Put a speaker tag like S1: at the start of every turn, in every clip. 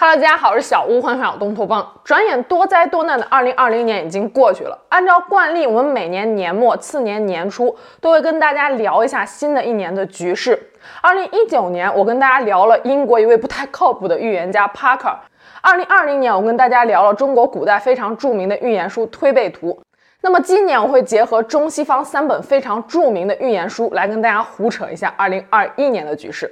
S1: 哈喽，大家好，我是小屋，欢迎回到东头帮。转眼多灾多难的二零二零年已经过去了。按照惯例，我们每年年末、次年年初都会跟大家聊一下新的一年的局势。二零一九年，我跟大家聊了英国一位不太靠谱的预言家帕克。二零二零年，我跟大家聊了中国古代非常著名的预言书《推背图》。那么今年，我会结合中西方三本非常著名的预言书来跟大家胡扯一下二零二一年的局势。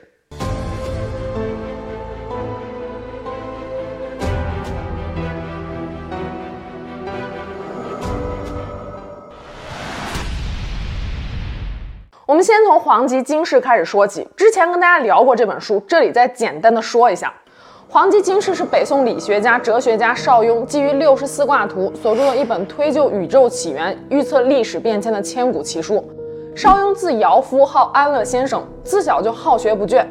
S1: 我们先从《黄极经世》开始说起。之前跟大家聊过这本书，这里再简单的说一下，《黄极经世》是北宋理学家、哲学家邵雍基于六十四卦图所著的一本推究宇宙起源、预测历史变迁的千古奇书。邵雍字尧夫，号安乐先生，自小就好学不倦。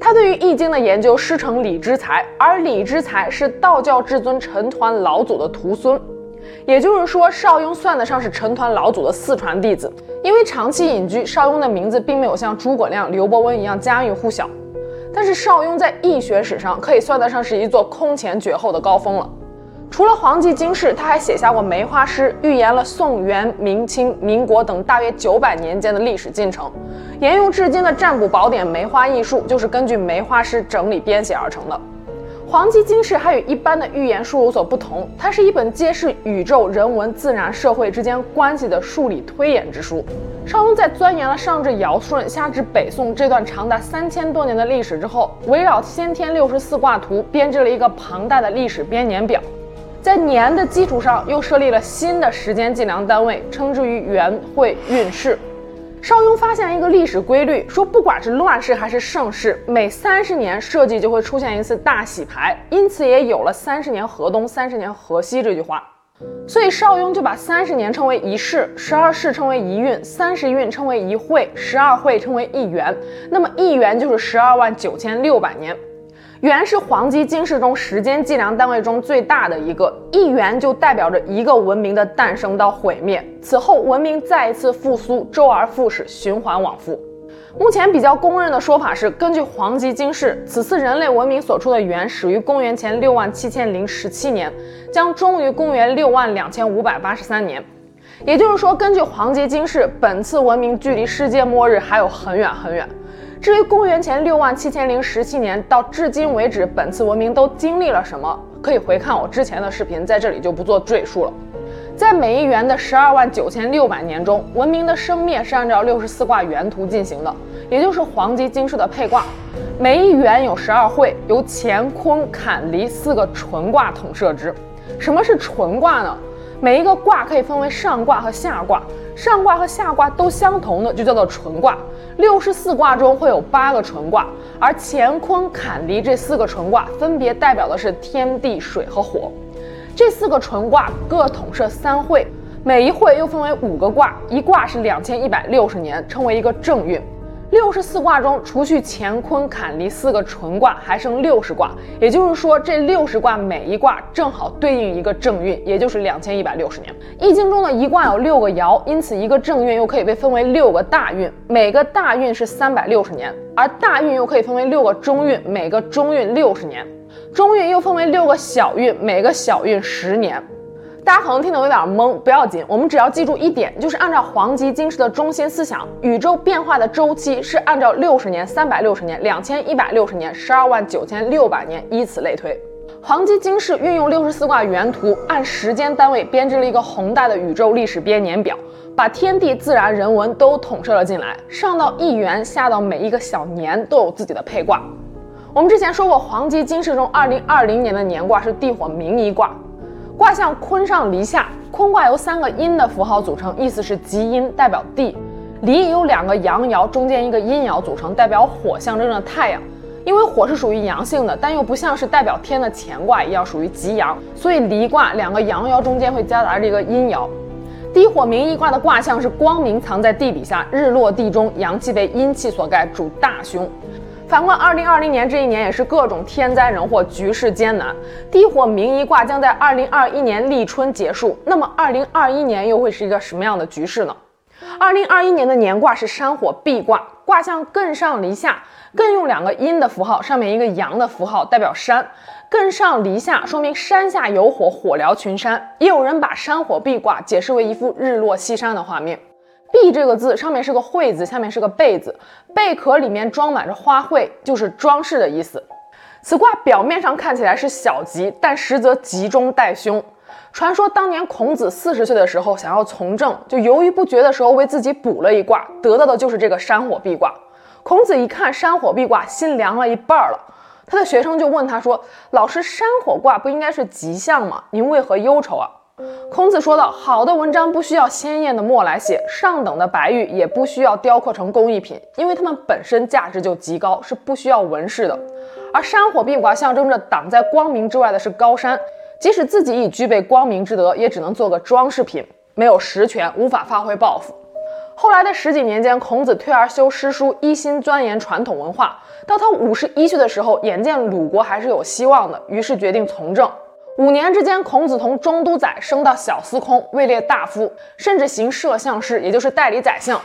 S1: 他对于《易经》的研究师承李之才，而李之才是道教至尊陈抟老祖的徒孙。也就是说，邵雍算得上是陈抟老祖的四传弟子。因为长期隐居，邵雍的名字并没有像诸葛亮、刘伯温一样家喻户晓。但是邵雍在易学史上可以算得上是一座空前绝后的高峰了。除了《黄极经世》，他还写下过梅花诗，预言了宋元明清民国等大约九百年间的历史进程。沿用至今的占卜宝典《梅花易数》就是根据梅花诗整理编写而成的。《黄极经世》还与一般的预言书有所不同，它是一本揭示宇宙、人文、自然、社会之间关系的数理推演之书。邵雍在钻研了上至尧舜、下至北宋这段长达三千多年的历史之后，围绕先天六十四卦图编制了一个庞大的历史编年表，在年的基础上又设立了新的时间计量单位，称之于元、会、运、世。邵雍发现一个历史规律，说不管是乱世还是盛世，每三十年社稷就会出现一次大洗牌，因此也有了“三十年河东，三十年河西”这句话。所以邵雍就把三十年称为一世，十二世称为一运，三十运称为一会，十二会称为一元。那么一元就是十二万九千六百年。元是黄极金世中时间计量单位中最大的一个，一元就代表着一个文明的诞生到毁灭，此后文明再一次复苏，周而复始，循环往复。目前比较公认的说法是，根据黄极金世，此次人类文明所处的元始于公元前六万七千零十七年，将终于公元六万两千五百八十三年。也就是说，根据黄极金世，本次文明距离世界末日还有很远很远。至于公元前六万七千零十七年到至今为止，本次文明都经历了什么？可以回看我之前的视频，在这里就不做赘述了。在每一元的十二万九千六百年中，文明的生灭是按照六十四卦原图进行的，也就是黄极经世的配卦。每一元有十二会，由乾坤坎离四个纯卦统摄之。什么是纯卦呢？每一个卦可以分为上卦和下卦，上卦和下卦都相同的就叫做纯卦。六十四卦中会有八个纯卦，而乾坤坎离这四个纯卦分别代表的是天地水和火。这四个纯卦各统摄三会，每一会又分为五个卦，一卦是两千一百六十年，称为一个正运。六十四卦中，除去乾坤坎离四个纯卦，还剩六十卦。也就是说，这六十卦每一卦正好对应一个正运，也就是两千一百六十年。易经中的一卦有六个爻，因此一个正运又可以被分为六个大运，每个大运是三百六十年，而大运又可以分为六个中运，每个中运六十年，中运又分为六个小运，每个小运十年。大家可能听得有点懵，不要紧，我们只要记住一点，就是按照黄极金氏的中心思想，宇宙变化的周期是按照六十年、三百六十年、两千一百六十年、十二万九千六百年，以此类推。黄极金氏运用六十四卦原图，按时间单位编织了一个宏大的宇宙历史编年表，把天地自然人文都统摄了进来，上到一元，下到每一个小年都有自己的配卦。我们之前说过，黄极金氏中二零二零年的年卦是地火明夷卦。卦象坤上离下，坤卦由三个阴的符号组成，意思是极阴，代表地；离由两个阳爻中间一个阴爻组成，代表火，象征着太阳。因为火是属于阳性的，但又不像是代表天的乾卦一样属于极阳，所以离卦两个阳爻中间会夹杂着一个阴爻。地火明夷卦的卦象是光明藏在地底下，日落地中，阳气被阴气所盖，主大凶。反观二零二零年这一年，也是各种天灾人祸，局势艰难。地火明夷卦将在二零二一年立春结束。那么二零二一年又会是一个什么样的局势呢？二零二一年的年卦是山火賁卦，卦象艮上离下，艮用两个阴的符号，上面一个阳的符号，代表山。艮上离下，说明山下有火，火燎群山。也有人把山火賁卦解释为一幅日落西山的画面。賁这个字上面是个会字，下面是个贝字，贝壳里面装满着花卉，就是装饰的意思。此卦表面上看起来是小吉，但实则吉中带凶。传说当年孔子四十岁的时候想要从政，就犹豫不决的时候为自己卜了一卦，得到的就是这个山火壁卦。孔子一看山火壁卦，心凉了一半了。他的学生就问他说：“老师，山火卦不应该是吉象吗？您为何忧愁啊？”孔子说道：“好的文章不需要鲜艳的墨来写，上等的白玉也不需要雕刻成工艺品，因为它们本身价值就极高，是不需要纹饰的。而山火賁卦象征着挡在光明之外的是高山，即使自己已具备光明之德，也只能做个装饰品，没有实权，无法发挥抱负。”后来的十几年间，孔子退而修诗书，一心钻研传统文化。到他五十一岁的时候，眼见鲁国还是有希望的，于是决定从政。五年之间，孔子从中都宰升到小司空，位列大夫，甚至行摄相事，也就是代理宰相。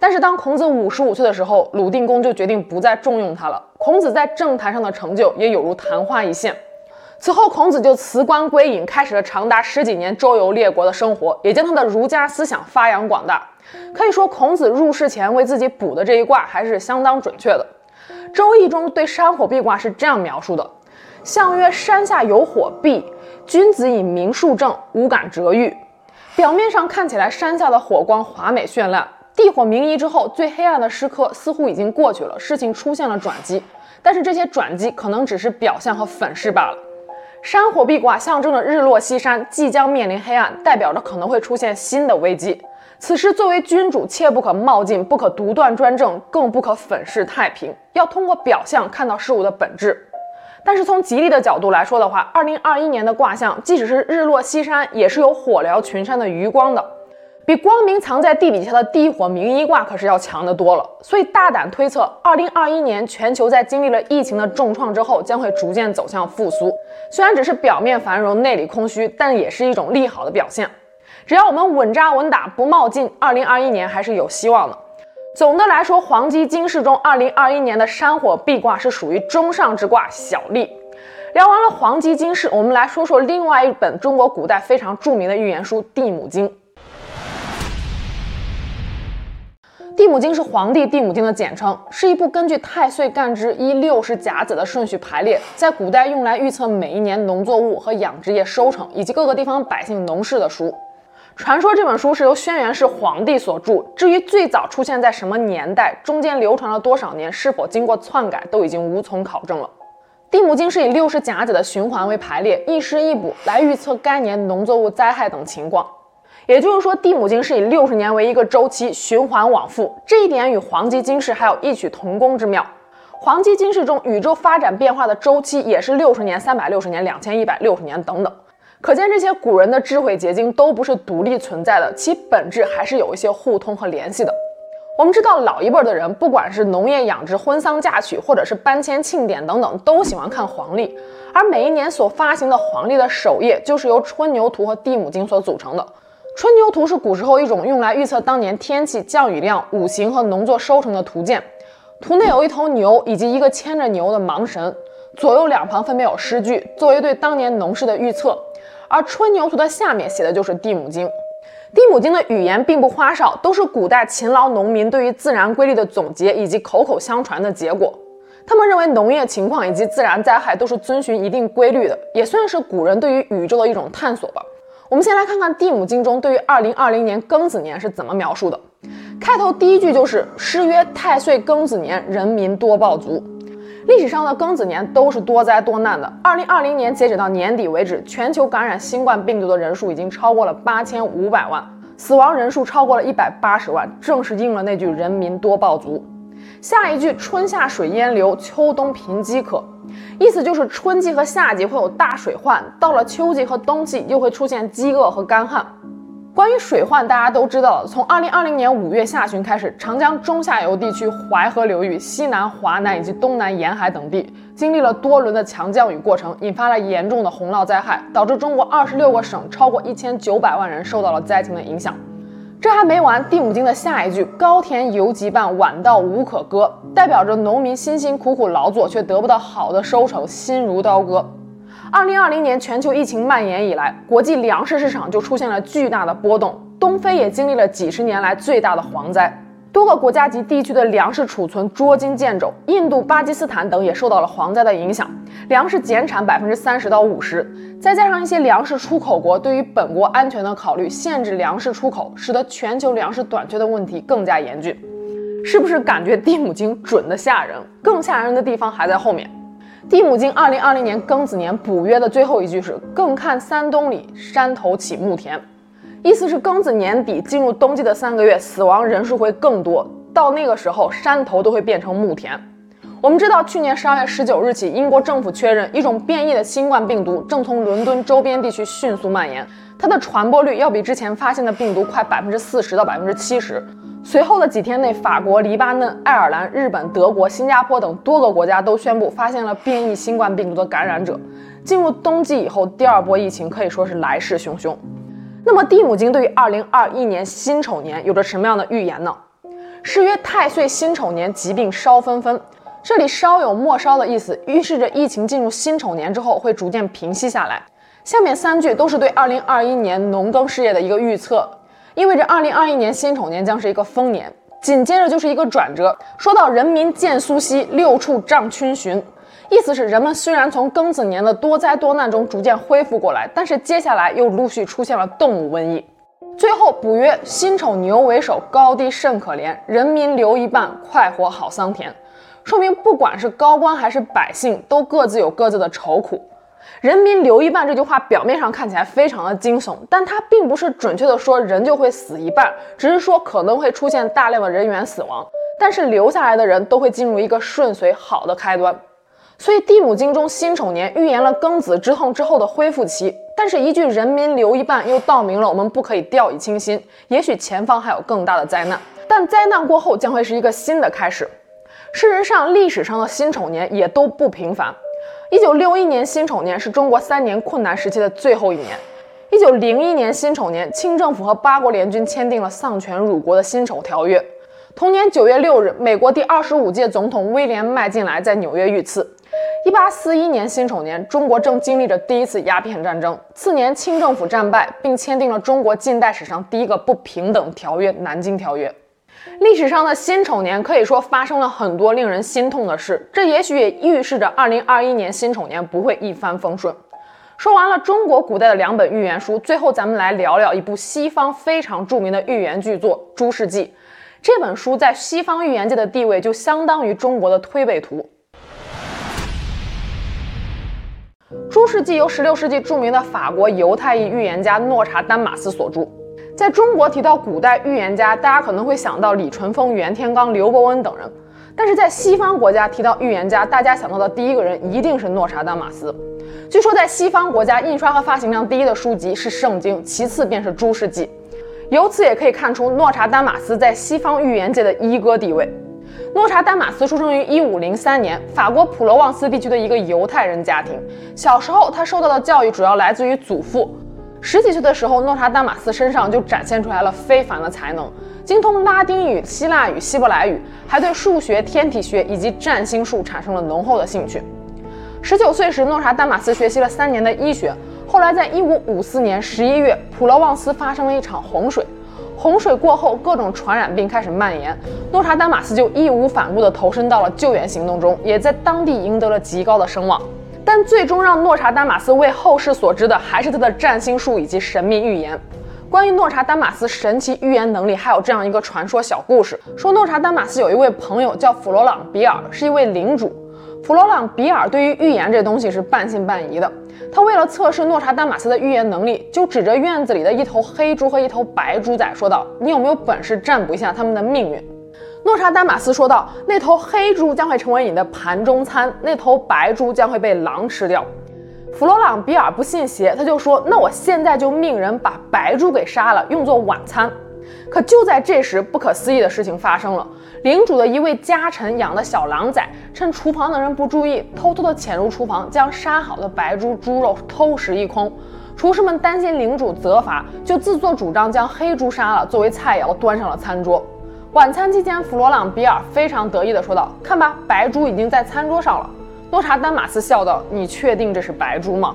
S1: 但是当孔子五十五岁的时候，鲁定公就决定不再重用他了。孔子在政坛上的成就也有如昙花一现。此后，孔子就辞官归隐，开始了长达十几年周游列国的生活，也将他的儒家思想发扬广大。可以说，孔子入世前为自己卜的这一卦还是相当准确的。《周易》中对山火壁卦是这样描述的：象曰：山下有火必，君子以明数正，无敢折欲。表面上看起来山下的火光华美绚烂，地火明夷之后，最黑暗的时刻似乎已经过去了，事情出现了转机。但是这些转机可能只是表象和粉饰罢了。山火賁卦象征着日落西山，即将面临黑暗，代表着可能会出现新的危机。此时，作为君主，切不可冒进，不可独断专政，更不可粉饰太平，要通过表象看到事物的本质。但是从吉利的角度来说的话，二零二一年的卦象，即使是日落西山，也是有火燎群山的余光的，比光明藏在地底下的地火明夷卦可是要强得多了。所以大胆推测，二零二一年全球在经历了疫情的重创之后，将会逐渐走向复苏。虽然只是表面繁荣，内里空虚，但也是一种利好的表现。只要我们稳扎稳打，不冒进，二零二一年还是有希望的。总的来说，黄鸡金氏中二零二一年的山火壁卦是属于中上之卦，小利。聊完了黄鸡金氏，我们来说说另外一本中国古代非常著名的预言书《地母经》。《地母经》是黄帝地母经的简称，是一部根据太岁干支依六十甲子的顺序排列，在古代用来预测每一年农作物和养殖业收成以及各个地方百姓农事的书。传说这本书是由轩辕氏皇帝所著，至于最早出现在什么年代，中间流传了多少年，是否经过篡改，都已经无从考证了。地母经是以六十甲子的循环为排列，一师一卜来预测该年农作物灾害等情况。也就是说，地母经是以六十年为一个周期，循环往复。这一点与黄基金氏还有异曲同工之妙。黄基金氏中宇宙发展变化的周期也是六十年、三百六十年、两千一百六十年等等。可见这些古人的智慧结晶都不是独立存在的，其本质还是有一些互通和联系的。我们知道老一辈的人，不管是农业养殖、婚丧嫁娶，或者是搬迁庆典等等，都喜欢看黄历。而每一年所发行的黄历的首页，就是由春牛图和地母经所组成的。春牛图是古时候一种用来预测当年天气、降雨量、五行和农作收成的图鉴。图内有一头牛以及一个牵着牛的盲神，左右两旁分别有诗句，作为对当年农事的预测。而春牛图的下面写的就是地母经，地母经的语言并不花哨，都是古代勤劳农民对于自然规律的总结以及口口相传的结果。他们认为农业情况以及自然灾害都是遵循一定规律的，也算是古人对于宇宙的一种探索吧。我们先来看看地母经中对于二零二零年庚子年是怎么描述的。开头第一句就是诗曰：“太岁庚子年，人民多暴卒。”历史上的庚子年都是多灾多难的。二零二零年截止到年底为止，全球感染新冠病毒的人数已经超过了八千五百万，死亡人数超过了一百八十万，正是应了那句“人民多暴卒”。下一句“春夏水淹流，秋冬贫饥渴”，意思就是春季和夏季会有大水患，到了秋季和冬季又会出现饥饿和干旱。关于水患，大家都知道，从二零二零年五月下旬开始，长江中下游地区、淮河流域、西南、华南以及东南沿海等地，经历了多轮的强降雨过程，引发了严重的洪涝灾害，导致中国二十六个省超过一千九百万人受到了灾情的影响。这还没完，地母经的下一句“高田犹急半，晚稻无可割”，代表着农民辛辛苦苦劳作却得不到好的收成，心如刀割。二零二零年全球疫情蔓延以来，国际粮食市场就出现了巨大的波动，东非也经历了几十年来最大的蝗灾。多个国家及地区的粮食储存捉襟见肘，印度、巴基斯坦等也受到了蝗灾的影响，粮食减产百分之三十到五十。再加上一些粮食出口国对于本国安全的考虑，限制粮食出口，使得全球粮食短缺的问题更加严峻。是不是感觉蒂姆金准的吓人？更吓人的地方还在后面。地母经二零二零年庚子年补约的最后一句是“更看三冬里，山头起木田”。意思是庚子年底进入冬季的三个月，死亡人数会更多。到那个时候，山头都会变成木田。我们知道，去年十二月十九日起，英国政府确认一种变异的新冠病毒正从伦敦周边地区迅速蔓延，它的传播率要比之前发现的病毒快百分之四十到百分之七十。随后的几天内，法国、黎巴嫩、爱尔兰、日本、德国、新加坡等多个国家都宣布发现了变异新冠病毒的感染者。进入冬季以后，第二波疫情可以说是来势汹汹。那么地母经对于二零二一年辛丑年有着什么样的预言呢？诗曰太岁辛丑年，疾病烧纷纷。这里烧有末烧的意思，预示着疫情进入辛丑年之后会逐渐平息下来。下面三句都是对二零二一年农耕事业的一个预测，意味着二零二一年辛丑年将是一个丰年。紧接着就是一个转折，说到人民渐苏息，六畜涨逡巡。意思是，人们虽然从庚子年的多灾多难中逐渐恢复过来，但是接下来又陆续出现了动物瘟疫。最后卜曰：辛丑牛为首，高低甚可怜，人民留一半，快活好桑田。说明不管是高官还是百姓，都各自有各自的愁苦。人民留一半这句话表面上看起来非常的惊悚，但它并不是准确的说人就会死一半，只是说可能会出现大量的人员死亡，但是留下来的人都会进入一个顺遂好的开端。所以地母经中辛丑年预言了庚子之痛之后的恢复期，但是一句人民留一半又道明了我们不可以掉以轻心，也许前方还有更大的灾难，但灾难过后将会是一个新的开始。事实上，历史上的辛丑年也都不平凡。一九六一年辛丑年是中国三年困难时期的最后一年。一九零一年辛丑年，清政府和八国联军签订了丧权辱国的辛丑条约。同年九月六日，美国第二十五届总统威廉麦金莱在纽约遇刺。一八四一年辛丑年，中国正经历着第一次鸦片战争。次年，清政府战败，并签订了中国近代史上第一个不平等条约——南京条约。历史上的辛丑年可以说发生了很多令人心痛的事，这也许也预示着二零二一年辛丑年不会一帆风顺。说完了中国古代的两本预言书，最后咱们来聊聊一部西方非常著名的预言巨作《诸世纪》。这本书在西方预言界的地位就相当于中国的推背图。《诸世纪》由16世纪著名的法国犹太裔预言家诺查丹马斯所著。在中国提到古代预言家，大家可能会想到李淳风、袁天罡、刘伯温等人，但是在西方国家提到预言家，大家想到的第一个人一定是诺查丹马斯。据说在西方国家印刷和发行量第一的书籍是《圣经》，其次便是《诸世纪》。由此也可以看出诺查丹马斯在西方预言界的一哥地位。诺查丹马斯出生于一五零三年，法国普罗旺斯地区的一个犹太人家庭。小时候，他受到的教育主要来自于祖父。十几岁的时候，诺查丹马斯身上就展现出来了非凡的才能，精通拉丁语、希腊语、希伯来语，还对数学、天体学以及占星术产生了浓厚的兴趣。十九岁时，诺查丹马斯学习了三年的医学。后来，在一五五四年十一月，普罗旺斯发生了一场洪水。洪水过后，各种传染病开始蔓延，诺查丹马斯就义无反顾地投身到了救援行动中，也在当地赢得了极高的声望。但最终让诺查丹马斯为后世所知的，还是他的占星术以及神秘预言。关于诺查丹马斯神奇预言能力，还有这样一个传说小故事：说诺查丹马斯有一位朋友叫弗罗朗比尔，是一位领主。弗罗朗比尔对于预言这东西是半信半疑的。他为了测试诺查丹马斯的预言能力，就指着院子里的一头黑猪和一头白猪仔说道：“你有没有本事占卜一下他们的命运？”诺查丹马斯说道：“那头黑猪将会成为你的盘中餐，那头白猪将会被狼吃掉。”弗罗朗比尔不信邪，他就说：“那我现在就命人把白猪给杀了，用作晚餐。”可就在这时，不可思议的事情发生了。领主的一位家臣养的小狼崽，趁厨房的人不注意，偷偷的潜入厨房，将杀好的白猪猪肉偷食一空。厨师们担心领主责罚，就自作主张将黑猪杀了，作为菜肴端上了餐桌。晚餐期间，弗罗朗·比尔非常得意地说道：“看吧，白猪已经在餐桌上了。”诺查丹马斯笑道：“你确定这是白猪吗？”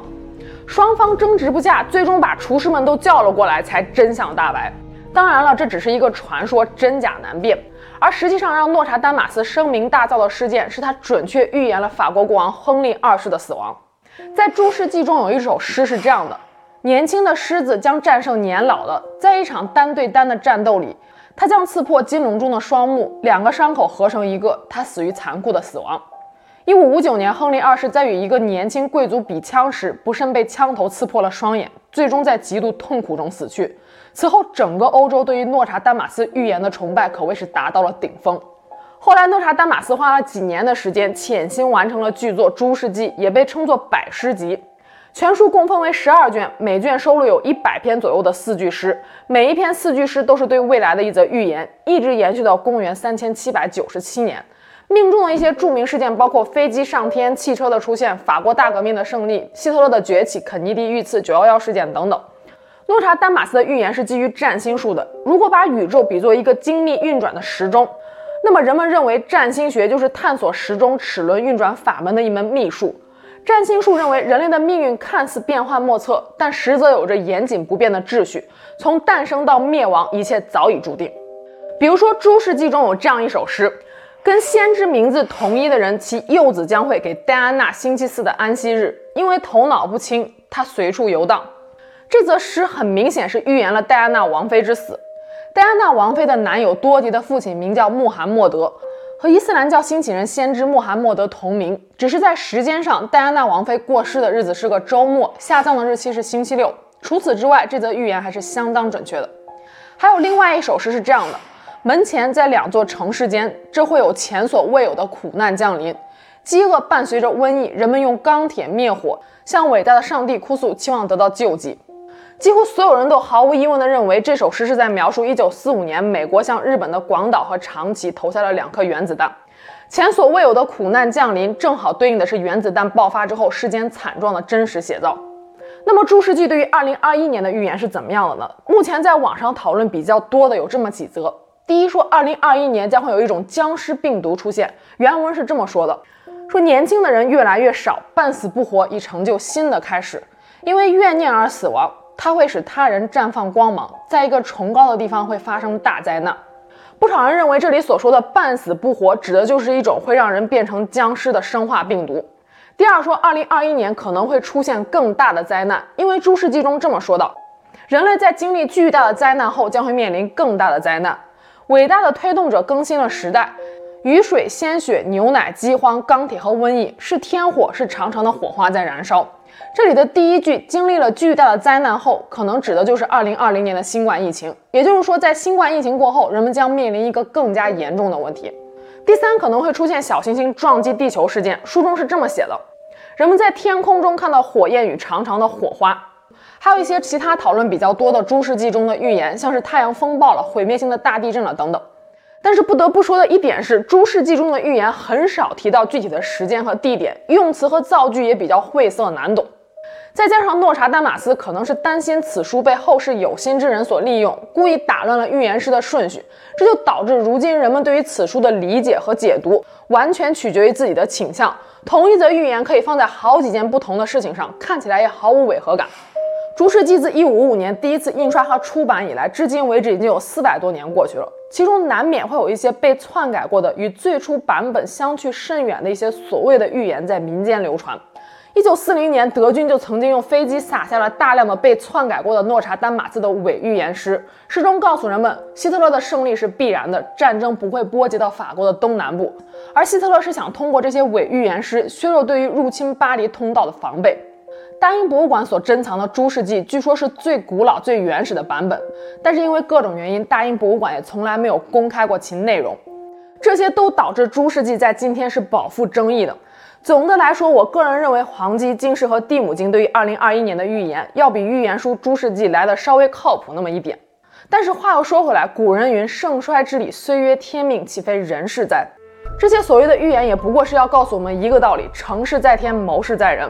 S1: 双方争执不下，最终把厨师们都叫了过来，才真相大白。当然了，这只是一个传说，真假难辨。而实际上，让诺查丹马斯声名大噪的事件，是他准确预言了法国国王亨利二世的死亡。在《诸世纪》中有一首诗是这样的：年轻的狮子将战胜年老的，在一场单对单的战斗里，他将刺破金龙中的双目，两个伤口合成一个，他死于残酷的死亡。一五五九年，亨利二世在与一个年轻贵族比枪时，不慎被枪头刺破了双眼，最终在极度痛苦中死去。此后，整个欧洲对于诺查丹马斯预言的崇拜可谓是达到了顶峰。后来，诺查丹马斯花了几年的时间，潜心完成了巨作《诸世纪》，也被称作百诗集。全书共分为十二卷，每卷收录有一百篇左右的四句诗，每一篇四句诗都是对未来的一则预言，一直延续到公元三千七百九十七年。命中的一些著名事件包括飞机上天、汽车的出现、法国大革命的胜利、希特勒的崛起、肯尼迪遇刺、九幺幺事件等等。诺查丹马斯的预言是基于占星术的。如果把宇宙比作一个精密运转的时钟，那么人们认为占星学就是探索时钟齿轮运转法门的一门秘术。占星术认为人类的命运看似变幻莫测，但实则有着严谨不变的秩序。从诞生到灭亡，一切早已注定。比如说《诸世纪》中有这样一首诗。跟先知名字同一的人，其幼子将会给戴安娜星期四的安息日，因为头脑不清，他随处游荡。这则诗很明显是预言了戴安娜王妃之死。戴安娜王妃的男友多迪的父亲名叫穆罕默德，和伊斯兰教兴起人先知穆罕默德同名，只是在时间上，戴安娜王妃过世的日子是个周末，下葬的日期是星期六。除此之外，这则预言还是相当准确的。还有另外一首诗是这样的。门前，在两座城市间，这会有前所未有的苦难降临。饥饿伴随着瘟疫，人们用钢铁灭火，向伟大的上帝哭诉，期望得到救济。几乎所有人都毫无疑问地认为，这首诗是在描述1945年美国向日本的广岛和长崎投下了两颗原子弹。前所未有的苦难降临，正好对应的是原子弹爆发之后世间惨状的真实写照。那么，朱世纪对于2021年的预言是怎么样的呢？目前在网上讨论比较多的有这么几则。第一说，二零二一年将会有一种僵尸病毒出现。原文是这么说的：说年轻的人越来越少，半死不活已成就新的开始。因为怨念而死亡，它会使他人绽放光芒，在一个崇高的地方会发生大灾难。不少人认为这里所说的半死不活，指的就是一种会让人变成僵尸的生化病毒。第二说，二零二一年可能会出现更大的灾难，因为诸世纪中这么说道：人类在经历巨大的灾难后，将会面临更大的灾难。伟大的推动者更新了时代，雨水、鲜血、牛奶、饥荒、钢铁和瘟疫，是天火，是长长的火花在燃烧。这里的第一句经历了巨大的灾难后，可能指的就是2020年的新冠疫情。也就是说，在新冠疫情过后，人们将面临一个更加严重的问题。第三，可能会出现小行星撞击地球事件。书中是这么写的：人们在天空中看到火焰与长长的火花。还有一些其他讨论比较多的诸世纪中的预言，像是太阳风暴了、毁灭性的大地震了等等。但是不得不说的一点是，诸世纪中的预言很少提到具体的时间和地点，用词和造句也比较晦涩难懂。再加上诺查丹马斯可能是担心此书被后世有心之人所利用，故意打乱了预言诗的顺序，这就导致如今人们对于此书的理解和解读完全取决于自己的倾向。同一则预言可以放在好几件不同的事情上，看起来也毫无违和感。《诸世纪》自一五五五年第一次印刷和出版以来，至今为止已经有四百多年过去了，其中难免会有一些被篡改过的、与最初版本相去甚远的一些所谓的预言在民间流传。一九四零年，德军就曾经用飞机撒下了大量的被篡改过的诺查丹马斯的伪预言诗，诗中告诉人们，希特勒的胜利是必然的，战争不会波及到法国的东南部，而希特勒是想通过这些伪预言诗削弱对于入侵巴黎通道的防备。大英博物馆所珍藏的《诸世纪》据说是最古老、最原始的版本，但是因为各种原因，大英博物馆也从来没有公开过其内容。这些都导致《诸世纪》在今天是饱受争议的。总的来说，我个人认为《黄鸡金氏》和《地母经》对于2021年的预言，要比预言书《诸世纪》来的稍微靠谱那么一点。但是话又说回来，古人云：“盛衰之理，虽曰天命，岂非人事哉？”这些所谓的预言，也不过是要告诉我们一个道理：成事在天，谋事在人。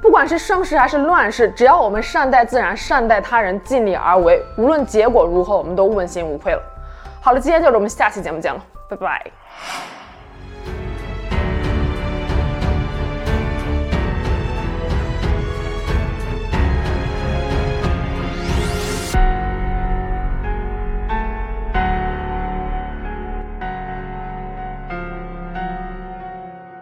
S1: 不管是盛世还是乱世，只要我们善待自然，善待他人，尽力而为，无论结果如何，我们都问心无愧了。好了，今天就是我们下期节目见了，拜拜。